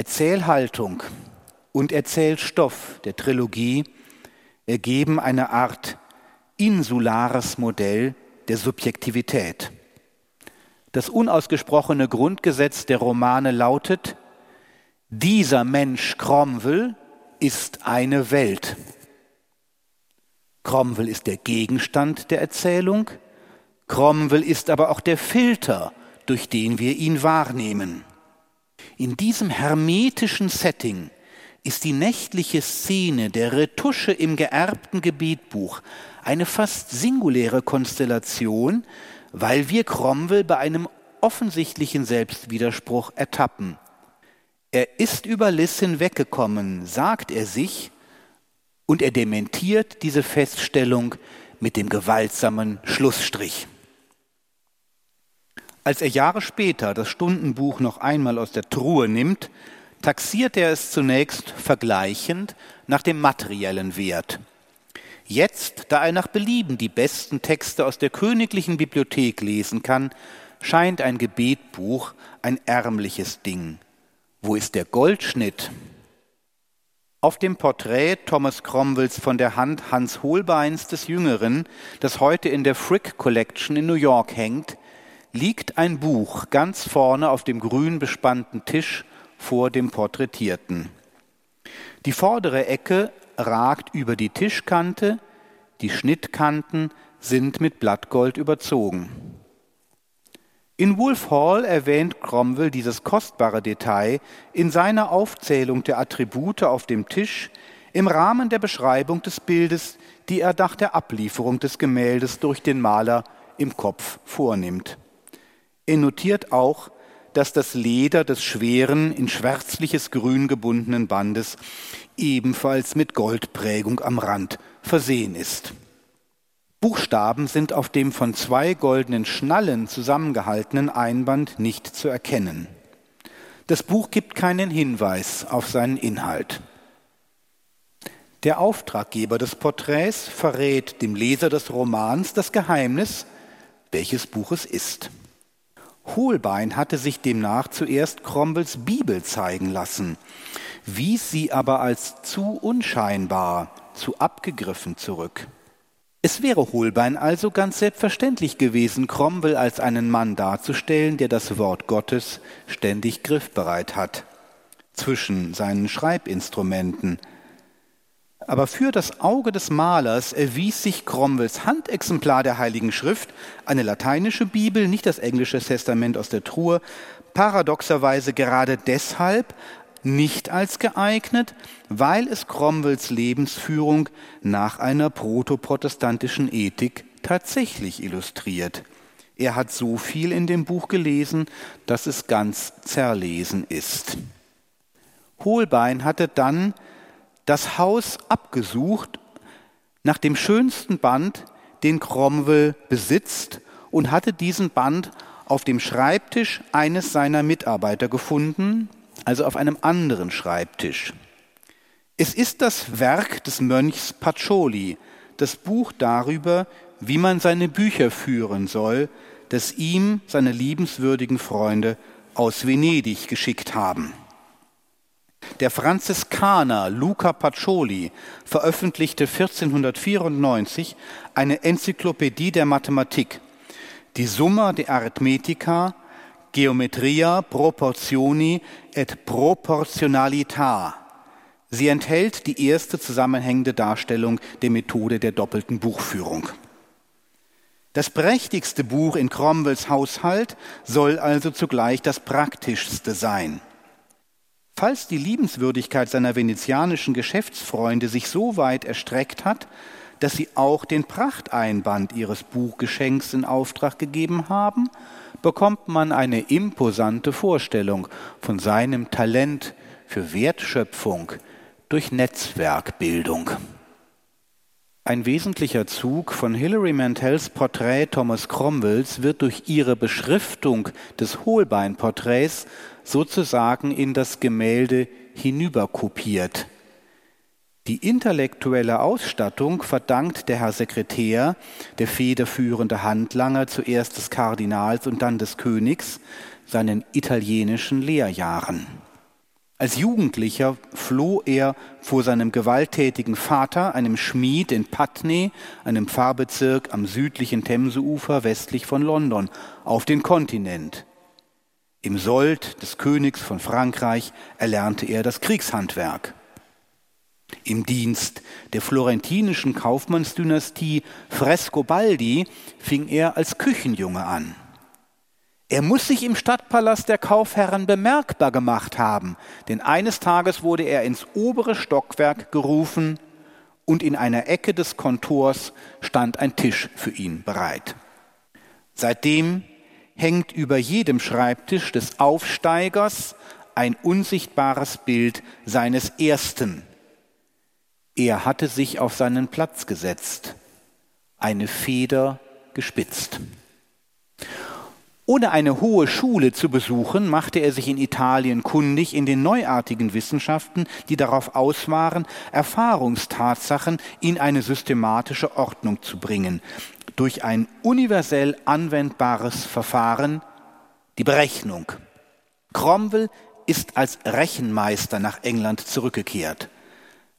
Erzählhaltung und Erzählstoff der Trilogie ergeben eine Art insulares Modell der Subjektivität. Das unausgesprochene Grundgesetz der Romane lautet, dieser Mensch Cromwell ist eine Welt. Cromwell ist der Gegenstand der Erzählung, Cromwell ist aber auch der Filter, durch den wir ihn wahrnehmen. In diesem hermetischen Setting ist die nächtliche Szene der Retusche im geerbten Gebetbuch eine fast singuläre Konstellation, weil wir Cromwell bei einem offensichtlichen Selbstwiderspruch ertappen. Er ist über Liss hinweggekommen, sagt er sich, und er dementiert diese Feststellung mit dem gewaltsamen Schlussstrich. Als er Jahre später das Stundenbuch noch einmal aus der Truhe nimmt, taxiert er es zunächst vergleichend nach dem materiellen Wert. Jetzt, da er nach Belieben die besten Texte aus der königlichen Bibliothek lesen kann, scheint ein Gebetbuch ein ärmliches Ding. Wo ist der Goldschnitt? Auf dem Porträt Thomas Cromwells von der Hand Hans Holbeins des Jüngeren, das heute in der Frick Collection in New York hängt, liegt ein Buch ganz vorne auf dem grün bespannten Tisch vor dem Porträtierten. Die vordere Ecke ragt über die Tischkante, die Schnittkanten sind mit Blattgold überzogen. In Wolf Hall erwähnt Cromwell dieses kostbare Detail in seiner Aufzählung der Attribute auf dem Tisch im Rahmen der Beschreibung des Bildes, die er nach der Ablieferung des Gemäldes durch den Maler im Kopf vornimmt. Er notiert auch, dass das Leder des schweren, in schwärzliches Grün gebundenen Bandes ebenfalls mit Goldprägung am Rand versehen ist. Buchstaben sind auf dem von zwei goldenen Schnallen zusammengehaltenen Einband nicht zu erkennen. Das Buch gibt keinen Hinweis auf seinen Inhalt. Der Auftraggeber des Porträts verrät dem Leser des Romans das Geheimnis, welches Buch es ist. Holbein hatte sich demnach zuerst Cromwells Bibel zeigen lassen, wies sie aber als zu unscheinbar, zu abgegriffen zurück. Es wäre Holbein also ganz selbstverständlich gewesen, Cromwell als einen Mann darzustellen, der das Wort Gottes ständig griffbereit hat, zwischen seinen Schreibinstrumenten. Aber für das Auge des Malers erwies sich Cromwells Handexemplar der Heiligen Schrift, eine lateinische Bibel, nicht das englische Testament aus der Truhe, paradoxerweise gerade deshalb nicht als geeignet, weil es Cromwells Lebensführung nach einer protoprotestantischen Ethik tatsächlich illustriert. Er hat so viel in dem Buch gelesen, dass es ganz zerlesen ist. Holbein hatte dann das Haus abgesucht nach dem schönsten Band, den Cromwell besitzt, und hatte diesen Band auf dem Schreibtisch eines seiner Mitarbeiter gefunden, also auf einem anderen Schreibtisch. Es ist das Werk des Mönchs Pacioli, das Buch darüber, wie man seine Bücher führen soll, das ihm seine liebenswürdigen Freunde aus Venedig geschickt haben. Der Franziskaner Luca Pacioli veröffentlichte 1494 eine Enzyklopädie der Mathematik, die Summa de Arithmetica, Geometria Proportioni et Proportionalita. Sie enthält die erste zusammenhängende Darstellung der Methode der doppelten Buchführung. Das prächtigste Buch in Cromwells Haushalt soll also zugleich das praktischste sein. Falls die Liebenswürdigkeit seiner venezianischen Geschäftsfreunde sich so weit erstreckt hat, dass sie auch den Prachteinband ihres Buchgeschenks in Auftrag gegeben haben, bekommt man eine imposante Vorstellung von seinem Talent für Wertschöpfung durch Netzwerkbildung. Ein wesentlicher Zug von Hilary Mantels Porträt Thomas Cromwells wird durch ihre Beschriftung des Hohlbeinporträts sozusagen in das Gemälde hinüberkopiert. Die intellektuelle Ausstattung verdankt der Herr Sekretär, der federführende Handlanger zuerst des Kardinals und dann des Königs, seinen italienischen Lehrjahren. Als Jugendlicher floh er vor seinem gewalttätigen Vater, einem Schmied in Putney, einem Pfarrbezirk am südlichen Themseufer westlich von London, auf den Kontinent. Im Sold des Königs von Frankreich erlernte er das Kriegshandwerk. Im Dienst der florentinischen Kaufmannsdynastie Frescobaldi fing er als Küchenjunge an. Er muss sich im Stadtpalast der Kaufherren bemerkbar gemacht haben, denn eines Tages wurde er ins obere Stockwerk gerufen und in einer Ecke des Kontors stand ein Tisch für ihn bereit. Seitdem hängt über jedem Schreibtisch des Aufsteigers ein unsichtbares Bild seines Ersten. Er hatte sich auf seinen Platz gesetzt, eine Feder gespitzt. Ohne eine hohe Schule zu besuchen, machte er sich in Italien kundig in den neuartigen Wissenschaften, die darauf aus waren, Erfahrungstatsachen in eine systematische Ordnung zu bringen, durch ein universell anwendbares Verfahren, die Berechnung. Cromwell ist als Rechenmeister nach England zurückgekehrt.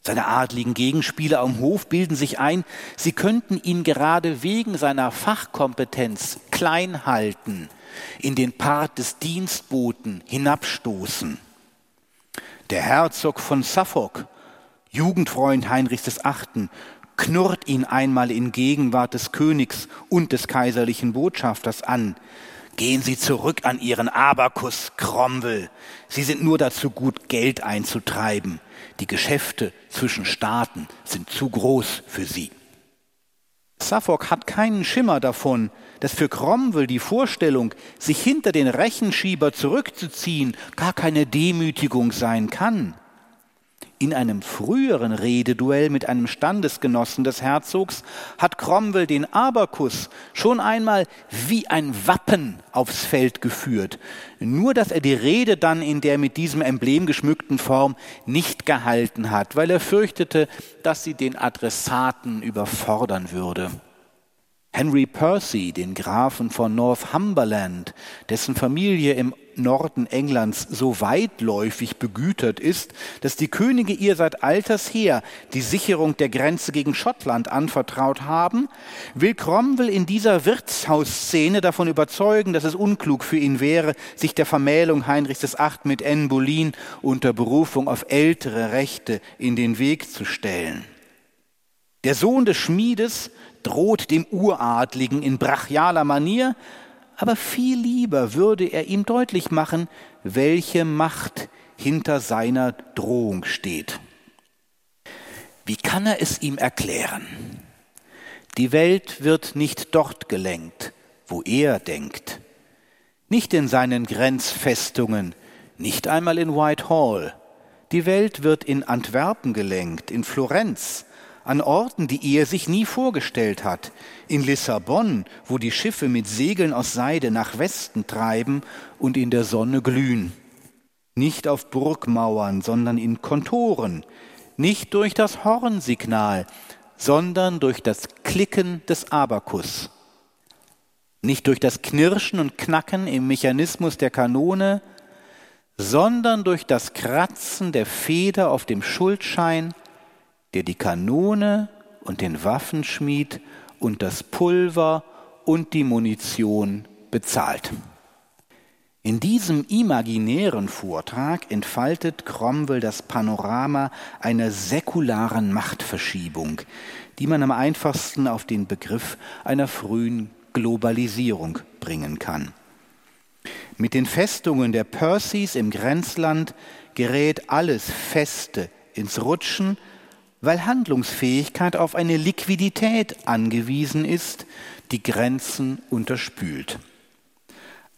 Seine adligen Gegenspieler am Hof bilden sich ein, sie könnten ihn gerade wegen seiner Fachkompetenz klein halten – in den Part des Dienstboten hinabstoßen. Der Herzog von Suffolk, Jugendfreund Heinrichs VIII., knurrt ihn einmal in Gegenwart des Königs und des kaiserlichen Botschafters an. Gehen Sie zurück an Ihren Abakus, Cromwell. Sie sind nur dazu gut, Geld einzutreiben. Die Geschäfte zwischen Staaten sind zu groß für Sie. Suffolk hat keinen Schimmer davon, dass für Cromwell die Vorstellung, sich hinter den Rechenschieber zurückzuziehen, gar keine Demütigung sein kann. In einem früheren Rededuell mit einem Standesgenossen des Herzogs hat Cromwell den Abakus schon einmal wie ein Wappen aufs Feld geführt, nur dass er die Rede dann in der mit diesem Emblem geschmückten Form nicht gehalten hat, weil er fürchtete, dass sie den Adressaten überfordern würde. Henry Percy, den Grafen von Northumberland, dessen Familie im Norden Englands so weitläufig begütert ist, dass die Könige ihr seit alters her die Sicherung der Grenze gegen Schottland anvertraut haben, will Cromwell in dieser Wirtshausszene davon überzeugen, dass es unklug für ihn wäre, sich der Vermählung Heinrichs VIII. mit Anne Boleyn unter Berufung auf ältere Rechte in den Weg zu stellen. Der Sohn des Schmiedes droht dem Uradligen in brachialer Manier, aber viel lieber würde er ihm deutlich machen, welche Macht hinter seiner Drohung steht. Wie kann er es ihm erklären? Die Welt wird nicht dort gelenkt, wo er denkt, nicht in seinen Grenzfestungen, nicht einmal in Whitehall. Die Welt wird in Antwerpen gelenkt, in Florenz, an Orten, die er sich nie vorgestellt hat, in Lissabon, wo die Schiffe mit Segeln aus Seide nach Westen treiben und in der Sonne glühen. Nicht auf Burgmauern, sondern in Kontoren, nicht durch das Hornsignal, sondern durch das Klicken des Abakus. Nicht durch das Knirschen und Knacken im Mechanismus der Kanone, sondern durch das Kratzen der Feder auf dem Schuldschein, der die Kanone und den Waffenschmied und das Pulver und die Munition bezahlt. In diesem imaginären Vortrag entfaltet Cromwell das Panorama einer säkularen Machtverschiebung, die man am einfachsten auf den Begriff einer frühen Globalisierung bringen kann. Mit den Festungen der Percys im Grenzland gerät alles Feste ins Rutschen, weil Handlungsfähigkeit auf eine Liquidität angewiesen ist, die Grenzen unterspült.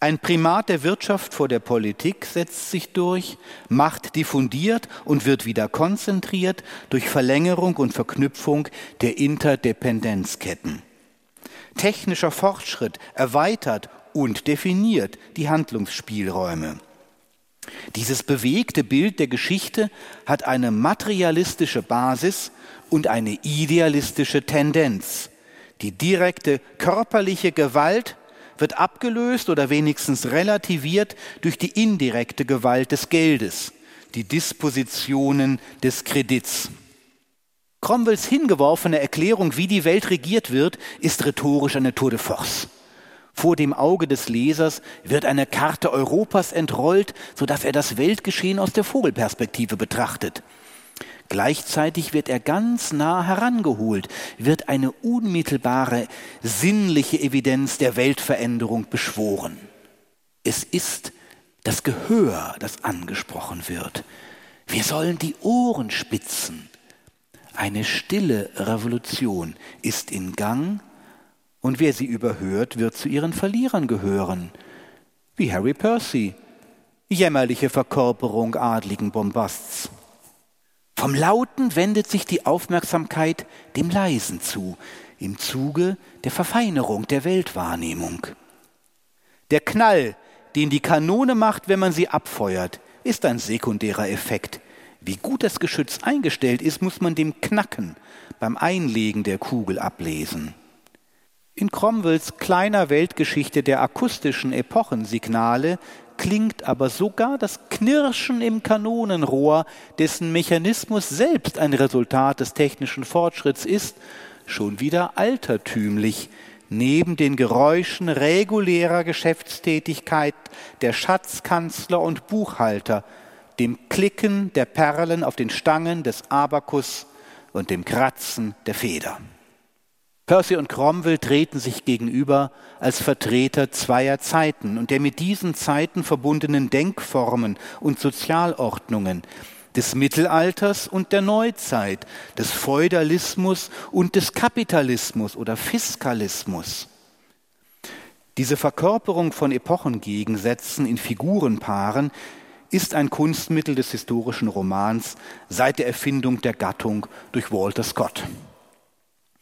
Ein Primat der Wirtschaft vor der Politik setzt sich durch, Macht diffundiert und wird wieder konzentriert durch Verlängerung und Verknüpfung der Interdependenzketten. Technischer Fortschritt erweitert und definiert die Handlungsspielräume. Dieses bewegte Bild der Geschichte hat eine materialistische Basis und eine idealistische Tendenz. Die direkte körperliche Gewalt wird abgelöst oder wenigstens relativiert durch die indirekte Gewalt des Geldes, die Dispositionen des Kredits. Cromwells hingeworfene Erklärung, wie die Welt regiert wird, ist rhetorisch eine Tour de force. Vor dem Auge des Lesers wird eine Karte Europas entrollt, sodass er das Weltgeschehen aus der Vogelperspektive betrachtet. Gleichzeitig wird er ganz nah herangeholt, wird eine unmittelbare sinnliche Evidenz der Weltveränderung beschworen. Es ist das Gehör, das angesprochen wird. Wir sollen die Ohren spitzen. Eine stille Revolution ist in Gang und wer sie überhört, wird zu ihren Verlierern gehören. Wie Harry Percy, jämmerliche Verkörperung adligen Bombasts. Vom Lauten wendet sich die Aufmerksamkeit dem Leisen zu, im Zuge der Verfeinerung der Weltwahrnehmung. Der Knall, den die Kanone macht, wenn man sie abfeuert, ist ein sekundärer Effekt. Wie gut das Geschütz eingestellt ist, muss man dem Knacken beim Einlegen der Kugel ablesen. In Cromwells kleiner Weltgeschichte der akustischen Epochensignale klingt aber sogar das Knirschen im Kanonenrohr, dessen Mechanismus selbst ein Resultat des technischen Fortschritts ist, schon wieder altertümlich, neben den Geräuschen regulärer Geschäftstätigkeit der Schatzkanzler und Buchhalter, dem Klicken der Perlen auf den Stangen des Abakus und dem Kratzen der Feder. Percy und Cromwell treten sich gegenüber als Vertreter zweier Zeiten und der mit diesen Zeiten verbundenen Denkformen und Sozialordnungen des Mittelalters und der Neuzeit, des Feudalismus und des Kapitalismus oder Fiskalismus. Diese Verkörperung von Epochengegensätzen in Figurenpaaren ist ein Kunstmittel des historischen Romans seit der Erfindung der Gattung durch Walter Scott.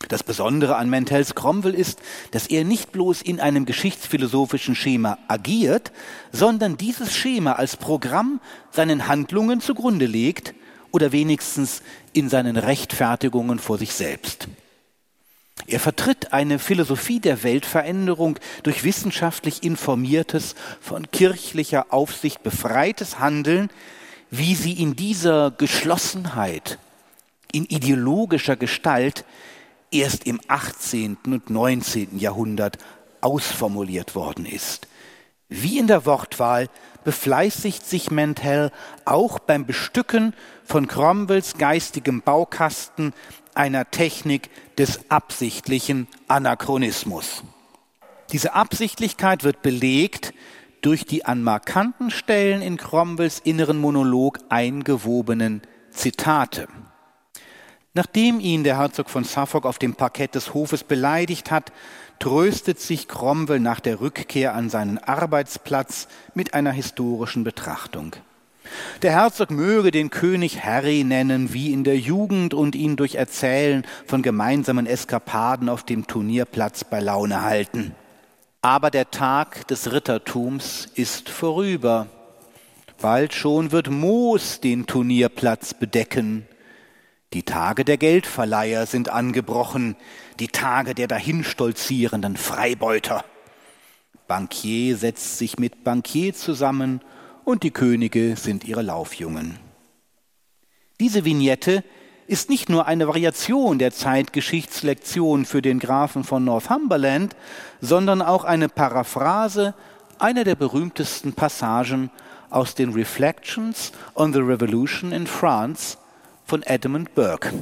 Das Besondere an Mentels Cromwell ist, dass er nicht bloß in einem geschichtsphilosophischen Schema agiert, sondern dieses Schema als Programm seinen Handlungen zugrunde legt oder wenigstens in seinen Rechtfertigungen vor sich selbst. Er vertritt eine Philosophie der Weltveränderung durch wissenschaftlich informiertes, von kirchlicher Aufsicht befreites Handeln, wie sie in dieser Geschlossenheit, in ideologischer Gestalt erst im 18. und 19. Jahrhundert ausformuliert worden ist. Wie in der Wortwahl befleißigt sich Mentel auch beim Bestücken von Cromwells geistigem Baukasten einer Technik des absichtlichen Anachronismus. Diese Absichtlichkeit wird belegt durch die an markanten Stellen in Cromwells inneren Monolog eingewobenen Zitate. Nachdem ihn der Herzog von Suffolk auf dem Parkett des Hofes beleidigt hat, tröstet sich Cromwell nach der Rückkehr an seinen Arbeitsplatz mit einer historischen Betrachtung. Der Herzog möge den König Harry nennen wie in der Jugend und ihn durch Erzählen von gemeinsamen Eskapaden auf dem Turnierplatz bei Laune halten. Aber der Tag des Rittertums ist vorüber. Bald schon wird Moos den Turnierplatz bedecken die Tage der Geldverleiher sind angebrochen, die Tage der dahinstolzierenden Freibeuter. Bankier setzt sich mit Bankier zusammen und die Könige sind ihre Laufjungen. Diese Vignette ist nicht nur eine Variation der Zeitgeschichtslektion für den Grafen von Northumberland, sondern auch eine Paraphrase einer der berühmtesten Passagen aus den Reflections on the Revolution in France von Edmund Burke.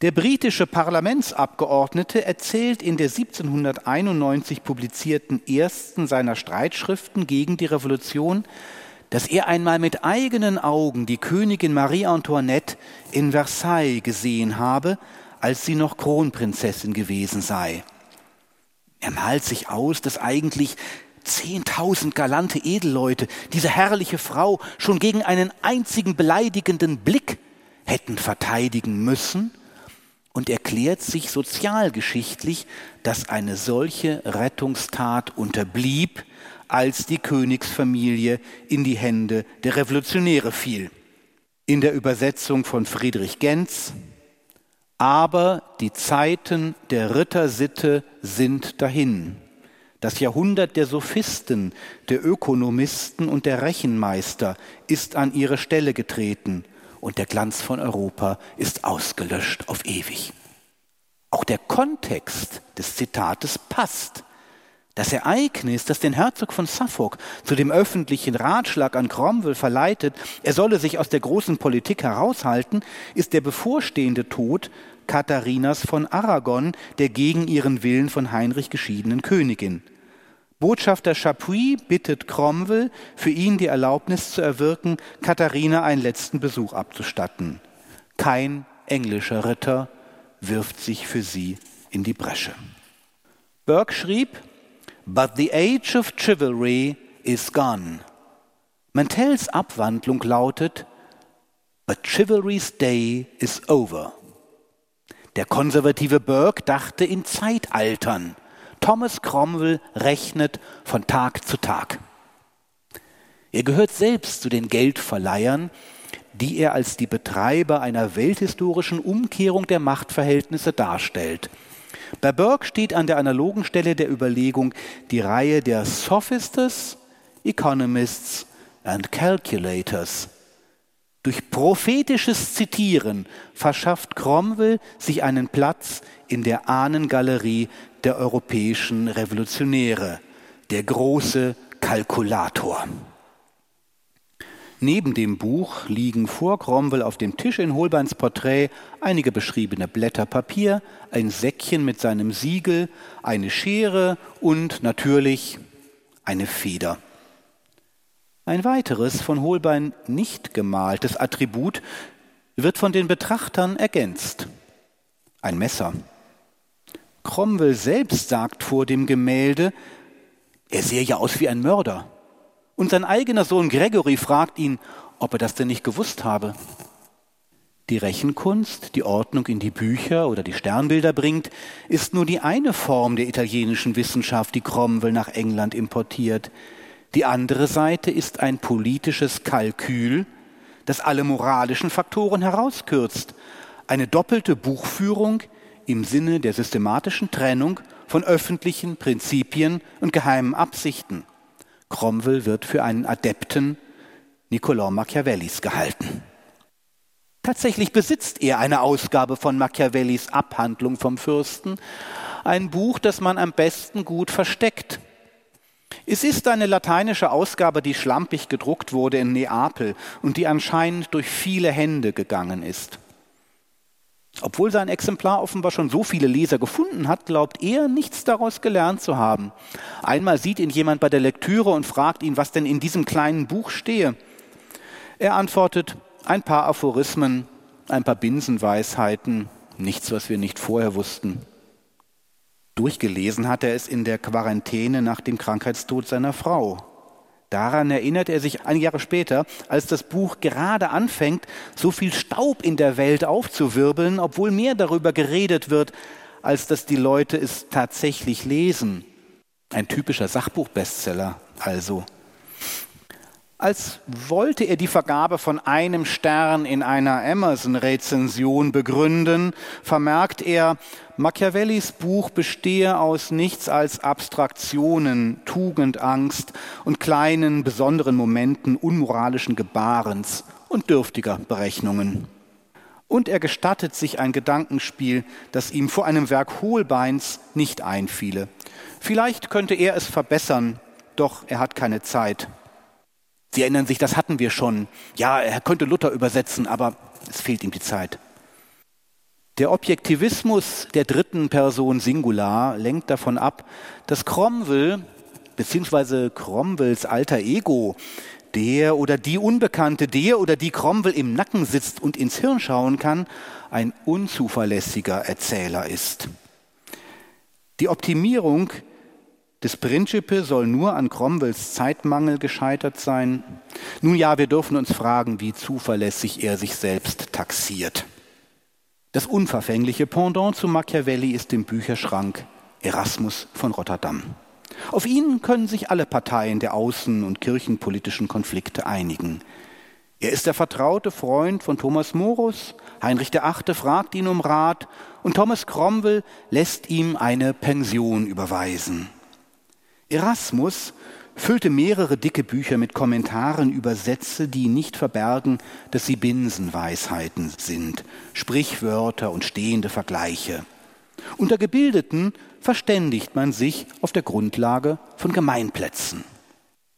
Der britische Parlamentsabgeordnete erzählt in der 1791 publizierten ersten seiner Streitschriften gegen die Revolution, dass er einmal mit eigenen Augen die Königin Marie Antoinette in Versailles gesehen habe, als sie noch Kronprinzessin gewesen sei. Er malt sich aus, dass eigentlich zehntausend galante Edelleute diese herrliche Frau schon gegen einen einzigen beleidigenden Blick hätten verteidigen müssen und erklärt sich sozialgeschichtlich, dass eine solche Rettungstat unterblieb, als die Königsfamilie in die Hände der Revolutionäre fiel. In der Übersetzung von Friedrich Genz Aber die Zeiten der Rittersitte sind dahin. Das Jahrhundert der Sophisten, der Ökonomisten und der Rechenmeister ist an ihre Stelle getreten und der Glanz von Europa ist ausgelöscht auf ewig. Auch der Kontext des Zitates passt. Das Ereignis, das den Herzog von Suffolk zu dem öffentlichen Ratschlag an Cromwell verleitet, er solle sich aus der großen Politik heraushalten, ist der bevorstehende Tod Katharinas von Aragon, der gegen ihren Willen von Heinrich geschiedenen Königin. Botschafter Chapuis bittet Cromwell, für ihn die Erlaubnis zu erwirken, Katharina einen letzten Besuch abzustatten. Kein englischer Ritter wirft sich für sie in die Bresche. Burke schrieb, But the age of chivalry is gone. Mantells Abwandlung lautet, But chivalry's day is over. Der konservative Burke dachte in Zeitaltern. Thomas Cromwell rechnet von Tag zu Tag. Er gehört selbst zu den Geldverleihern, die er als die Betreiber einer welthistorischen Umkehrung der Machtverhältnisse darstellt – bei Burke steht an der analogen Stelle der Überlegung die Reihe der Sophisters, Economists and Calculators. Durch prophetisches Zitieren verschafft Cromwell sich einen Platz in der Ahnengalerie der europäischen Revolutionäre, der große Kalkulator. Neben dem Buch liegen vor Cromwell auf dem Tisch in Holbeins Porträt einige beschriebene Blätter Papier, ein Säckchen mit seinem Siegel, eine Schere und natürlich eine Feder. Ein weiteres von Holbein nicht gemaltes Attribut wird von den Betrachtern ergänzt. Ein Messer. Cromwell selbst sagt vor dem Gemälde, er sehe ja aus wie ein Mörder. Und sein eigener Sohn Gregory fragt ihn, ob er das denn nicht gewusst habe. Die Rechenkunst, die Ordnung in die Bücher oder die Sternbilder bringt, ist nur die eine Form der italienischen Wissenschaft, die Cromwell nach England importiert. Die andere Seite ist ein politisches Kalkül, das alle moralischen Faktoren herauskürzt. Eine doppelte Buchführung im Sinne der systematischen Trennung von öffentlichen Prinzipien und geheimen Absichten. Cromwell wird für einen Adepten Niccolò Machiavellis gehalten. Tatsächlich besitzt er eine Ausgabe von Machiavellis Abhandlung vom Fürsten, ein Buch, das man am besten gut versteckt. Es ist eine lateinische Ausgabe, die schlampig gedruckt wurde in Neapel und die anscheinend durch viele Hände gegangen ist. Obwohl sein Exemplar offenbar schon so viele Leser gefunden hat, glaubt er, nichts daraus gelernt zu haben. Einmal sieht ihn jemand bei der Lektüre und fragt ihn, was denn in diesem kleinen Buch stehe. Er antwortet, ein paar Aphorismen, ein paar Binsenweisheiten, nichts, was wir nicht vorher wussten. Durchgelesen hat er es in der Quarantäne nach dem Krankheitstod seiner Frau. Daran erinnert er sich einige Jahre später, als das Buch gerade anfängt, so viel Staub in der Welt aufzuwirbeln, obwohl mehr darüber geredet wird, als dass die Leute es tatsächlich lesen. Ein typischer Sachbuchbestseller also. Als wollte er die Vergabe von einem Stern in einer Amazon-Rezension begründen, vermerkt er, Machiavellis Buch bestehe aus nichts als Abstraktionen, Tugendangst und kleinen besonderen Momenten unmoralischen Gebarens und dürftiger Berechnungen. Und er gestattet sich ein Gedankenspiel, das ihm vor einem Werk Hohlbeins nicht einfiele. Vielleicht könnte er es verbessern, doch er hat keine Zeit. Sie erinnern sich, das hatten wir schon. Ja, er könnte Luther übersetzen, aber es fehlt ihm die Zeit. Der Objektivismus der dritten Person Singular lenkt davon ab, dass Cromwell bzw. Cromwells alter Ego, der oder die Unbekannte, der oder die Cromwell im Nacken sitzt und ins Hirn schauen kann, ein unzuverlässiger Erzähler ist. Die Optimierung des Principe soll nur an Cromwells Zeitmangel gescheitert sein. Nun ja, wir dürfen uns fragen, wie zuverlässig er sich selbst taxiert. Das unverfängliche Pendant zu Machiavelli ist im Bücherschrank Erasmus von Rotterdam. Auf ihn können sich alle Parteien der außen- und kirchenpolitischen Konflikte einigen. Er ist der vertraute Freund von Thomas Morus, Heinrich VIII. fragt ihn um Rat und Thomas Cromwell lässt ihm eine Pension überweisen. Erasmus füllte mehrere dicke Bücher mit Kommentaren über Sätze, die nicht verbergen, dass sie Binsenweisheiten sind, Sprichwörter und stehende Vergleiche. Unter Gebildeten verständigt man sich auf der Grundlage von Gemeinplätzen.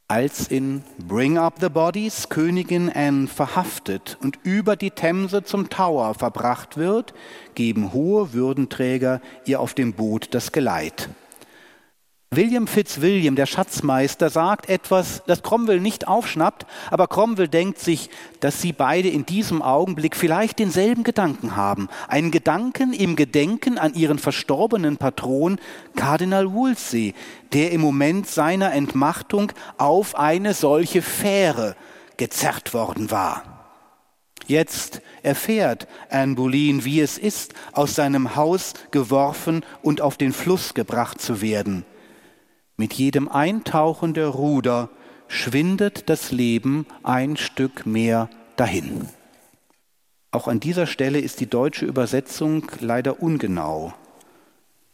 Als in Bring Up the Bodies Königin Anne verhaftet und über die Themse zum Tower verbracht wird, geben hohe Würdenträger ihr auf dem Boot das Geleit. William Fitzwilliam, der Schatzmeister, sagt etwas, das Cromwell nicht aufschnappt, aber Cromwell denkt sich, dass sie beide in diesem Augenblick vielleicht denselben Gedanken haben. Einen Gedanken im Gedenken an ihren verstorbenen Patron, Kardinal Wolsey, der im Moment seiner Entmachtung auf eine solche Fähre gezerrt worden war. Jetzt erfährt Anne Boleyn, wie es ist, aus seinem Haus geworfen und auf den Fluss gebracht zu werden. Mit jedem Eintauchen der Ruder schwindet das Leben ein Stück mehr dahin. Auch an dieser Stelle ist die deutsche Übersetzung leider ungenau.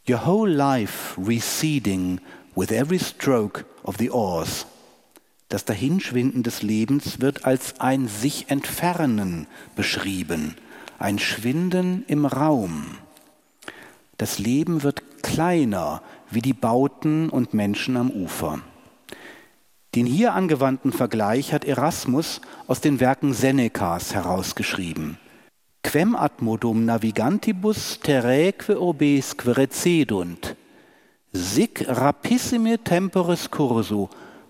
Your whole life receding with every stroke of the oars. Das Dahinschwinden des Lebens wird als ein sich entfernen beschrieben, ein Schwinden im Raum. Das Leben wird kleiner, wie die Bauten und Menschen am Ufer. Den hier angewandten Vergleich hat Erasmus aus den Werken Senecas herausgeschrieben. Quem admodum navigantibus terraeque urbesque recedunt, sic rapissime temporis curso,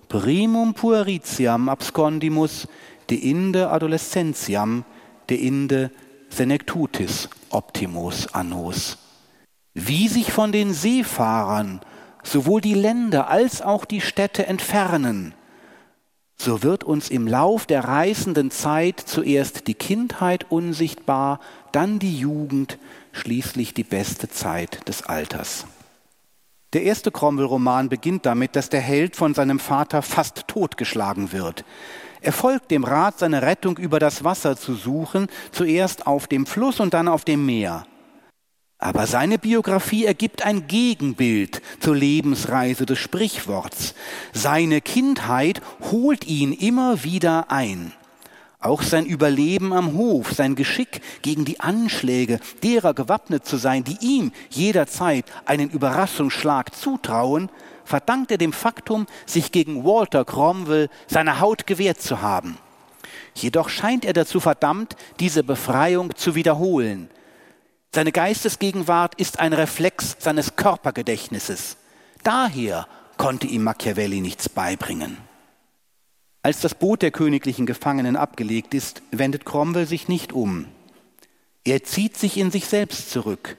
primum pueritiam abscondimus, de inde adolescentiam, de inde senectutis optimus annos wie sich von den Seefahrern sowohl die Länder als auch die Städte entfernen, so wird uns im Lauf der reißenden Zeit zuerst die Kindheit unsichtbar, dann die Jugend, schließlich die beste Zeit des Alters. Der erste Cromwell-Roman beginnt damit, dass der Held von seinem Vater fast totgeschlagen wird. Er folgt dem Rat, seine Rettung über das Wasser zu suchen, zuerst auf dem Fluss und dann auf dem Meer. Aber seine Biografie ergibt ein Gegenbild zur Lebensreise des Sprichworts. Seine Kindheit holt ihn immer wieder ein. Auch sein Überleben am Hof, sein Geschick gegen die Anschläge derer gewappnet zu sein, die ihm jederzeit einen Überraschungsschlag zutrauen, verdankt er dem Faktum, sich gegen Walter Cromwell seine Haut gewehrt zu haben. Jedoch scheint er dazu verdammt, diese Befreiung zu wiederholen. Seine Geistesgegenwart ist ein Reflex seines Körpergedächtnisses. Daher konnte ihm Machiavelli nichts beibringen. Als das Boot der königlichen Gefangenen abgelegt ist, wendet Cromwell sich nicht um. Er zieht sich in sich selbst zurück,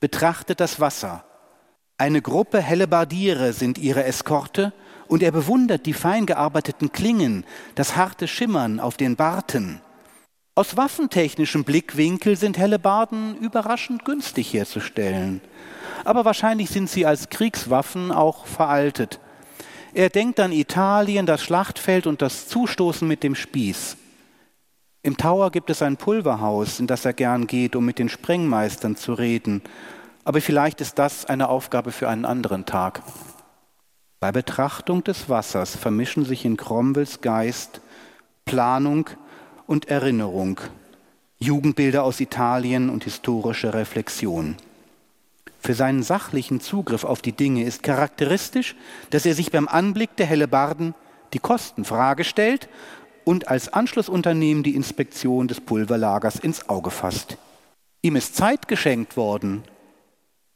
betrachtet das Wasser. Eine Gruppe Hellebardiere sind ihre Eskorte und er bewundert die fein gearbeiteten Klingen, das harte Schimmern auf den Barten. Aus waffentechnischem Blickwinkel sind Hellebarden überraschend günstig herzustellen. Aber wahrscheinlich sind sie als Kriegswaffen auch veraltet. Er denkt an Italien, das Schlachtfeld und das Zustoßen mit dem Spieß. Im Tower gibt es ein Pulverhaus, in das er gern geht, um mit den Sprengmeistern zu reden. Aber vielleicht ist das eine Aufgabe für einen anderen Tag. Bei Betrachtung des Wassers vermischen sich in Cromwells Geist Planung und Erinnerung, Jugendbilder aus Italien und historische Reflexion. Für seinen sachlichen Zugriff auf die Dinge ist charakteristisch, dass er sich beim Anblick der Hellebarden die Kostenfrage stellt und als Anschlussunternehmen die Inspektion des Pulverlagers ins Auge fasst. Ihm ist Zeit geschenkt worden.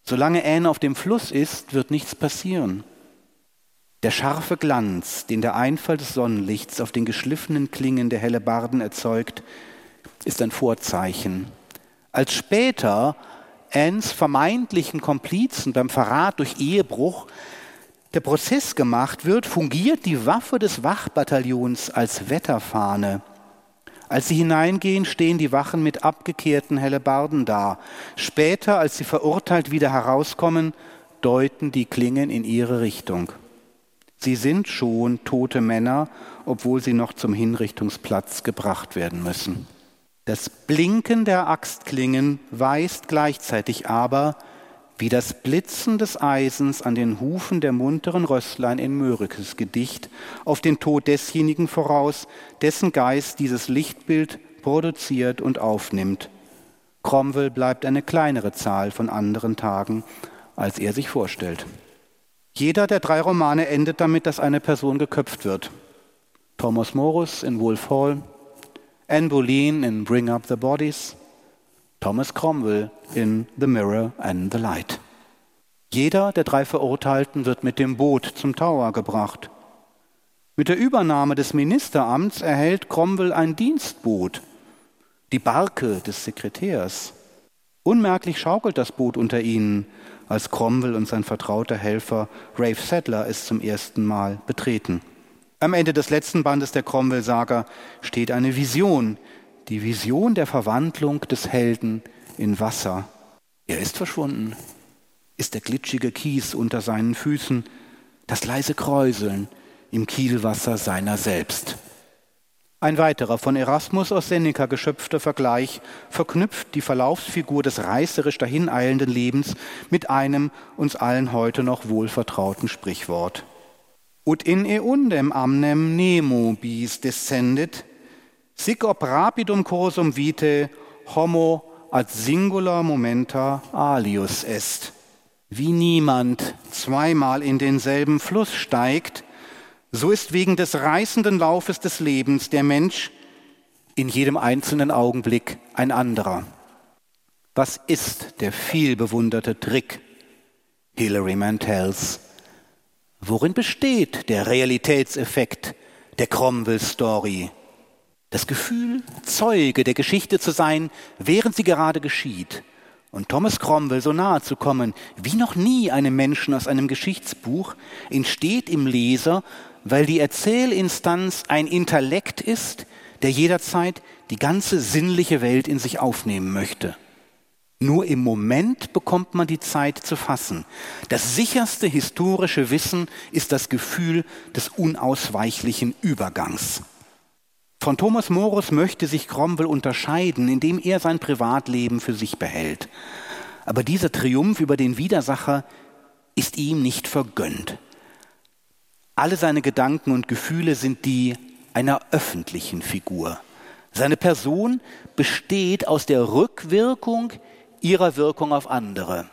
Solange Anne auf dem Fluss ist, wird nichts passieren. Der scharfe Glanz, den der Einfall des Sonnenlichts auf den geschliffenen Klingen der Hellebarden erzeugt, ist ein Vorzeichen. Als später Annes vermeintlichen Komplizen beim Verrat durch Ehebruch der Prozess gemacht wird, fungiert die Waffe des Wachbataillons als Wetterfahne. Als sie hineingehen, stehen die Wachen mit abgekehrten Hellebarden da. Später, als sie verurteilt wieder herauskommen, deuten die Klingen in ihre Richtung. Sie sind schon tote Männer, obwohl sie noch zum Hinrichtungsplatz gebracht werden müssen. Das Blinken der Axtklingen weist gleichzeitig aber, wie das Blitzen des Eisens an den Hufen der munteren Rösslein in Mörikes Gedicht, auf den Tod desjenigen voraus, dessen Geist dieses Lichtbild produziert und aufnimmt. Cromwell bleibt eine kleinere Zahl von anderen Tagen, als er sich vorstellt. Jeder der drei Romane endet damit, dass eine Person geköpft wird. Thomas Morus in Wolf Hall, Anne Boleyn in Bring Up the Bodies, Thomas Cromwell in The Mirror and the Light. Jeder der drei Verurteilten wird mit dem Boot zum Tower gebracht. Mit der Übernahme des Ministeramts erhält Cromwell ein Dienstboot, die Barke des Sekretärs. Unmerklich schaukelt das Boot unter ihnen, als Cromwell und sein vertrauter Helfer Rafe Sadler es zum ersten Mal betreten. Am Ende des letzten Bandes der Cromwell-Saga steht eine Vision, die Vision der Verwandlung des Helden in Wasser. Er ist verschwunden, ist der glitschige Kies unter seinen Füßen, das leise Kräuseln im Kielwasser seiner selbst. Ein weiterer von Erasmus aus Seneca geschöpfter Vergleich verknüpft die Verlaufsfigur des reißerisch dahineilenden Lebens mit einem uns allen heute noch wohlvertrauten Sprichwort. Ut in eundem amnem nemo bis descendit, sic ob rapidum cursum vitae homo ad singular momenta alius est. Wie niemand zweimal in denselben Fluss steigt, so ist wegen des reißenden Laufes des Lebens der Mensch in jedem einzelnen Augenblick ein anderer. Was ist der vielbewunderte Trick Hilary Mantels? Worin besteht der Realitätseffekt der Cromwell-Story? Das Gefühl, Zeuge der Geschichte zu sein, während sie gerade geschieht. Und Thomas Cromwell so nahe zu kommen, wie noch nie einem Menschen aus einem Geschichtsbuch, entsteht im Leser weil die Erzählinstanz ein Intellekt ist, der jederzeit die ganze sinnliche Welt in sich aufnehmen möchte. Nur im Moment bekommt man die Zeit zu fassen. Das sicherste historische Wissen ist das Gefühl des unausweichlichen Übergangs. Von Thomas Morus möchte sich Cromwell unterscheiden, indem er sein Privatleben für sich behält. Aber dieser Triumph über den Widersacher ist ihm nicht vergönnt. Alle seine Gedanken und Gefühle sind die einer öffentlichen Figur. Seine Person besteht aus der Rückwirkung ihrer Wirkung auf andere.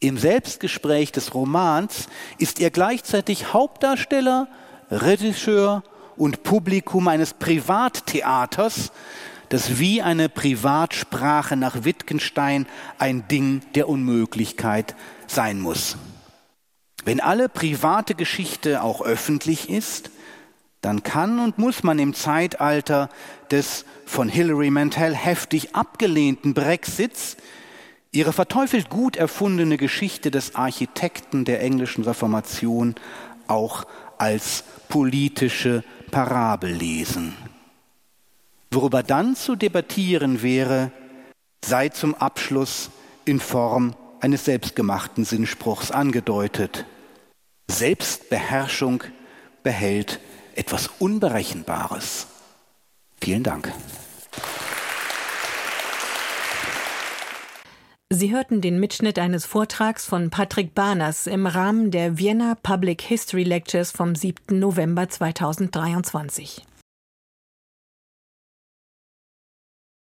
Im Selbstgespräch des Romans ist er gleichzeitig Hauptdarsteller, Regisseur und Publikum eines Privattheaters, das wie eine Privatsprache nach Wittgenstein ein Ding der Unmöglichkeit sein muss. Wenn alle private Geschichte auch öffentlich ist, dann kann und muss man im Zeitalter des von Hilary Mantel heftig abgelehnten Brexits ihre verteufelt gut erfundene Geschichte des Architekten der englischen Reformation auch als politische Parabel lesen. Worüber dann zu debattieren wäre, sei zum Abschluss in Form eines selbstgemachten Sinnspruchs angedeutet. Selbstbeherrschung behält etwas Unberechenbares. Vielen Dank. Sie hörten den Mitschnitt eines Vortrags von Patrick Barners im Rahmen der Vienna Public History Lectures vom 7. November 2023.